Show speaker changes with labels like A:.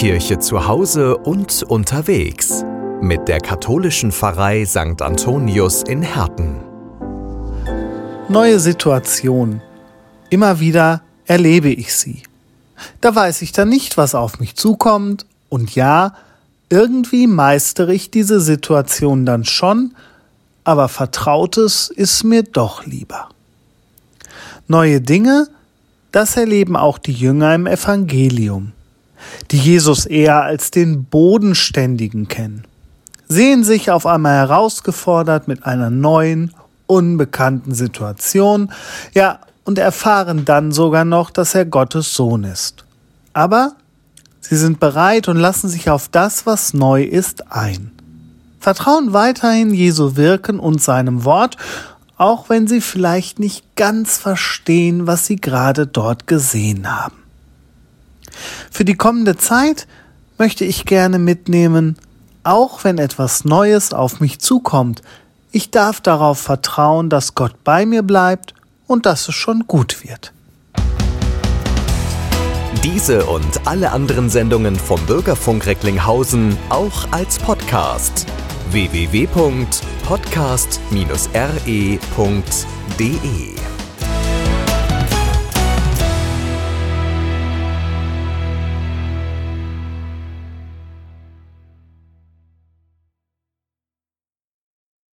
A: Kirche zu Hause und unterwegs mit der katholischen Pfarrei St. Antonius in Herten.
B: Neue Situation. Immer wieder erlebe ich sie. Da weiß ich dann nicht, was auf mich zukommt. Und ja, irgendwie meistere ich diese Situation dann schon, aber Vertrautes ist mir doch lieber. Neue Dinge, das erleben auch die Jünger im Evangelium, die Jesus eher als den Bodenständigen kennen, sehen sich auf einmal herausgefordert mit einer neuen, unbekannten Situation, ja, und erfahren dann sogar noch, dass er Gottes Sohn ist. Aber sie sind bereit und lassen sich auf das, was neu ist, ein. Vertrauen weiterhin Jesu Wirken und seinem Wort auch wenn sie vielleicht nicht ganz verstehen, was sie gerade dort gesehen haben. Für die kommende Zeit möchte ich gerne mitnehmen, auch wenn etwas Neues auf mich zukommt, ich darf darauf vertrauen, dass Gott bei mir bleibt und dass es schon gut wird.
A: Diese und alle anderen Sendungen vom Bürgerfunk Recklinghausen auch als Podcast www.podcast-re.de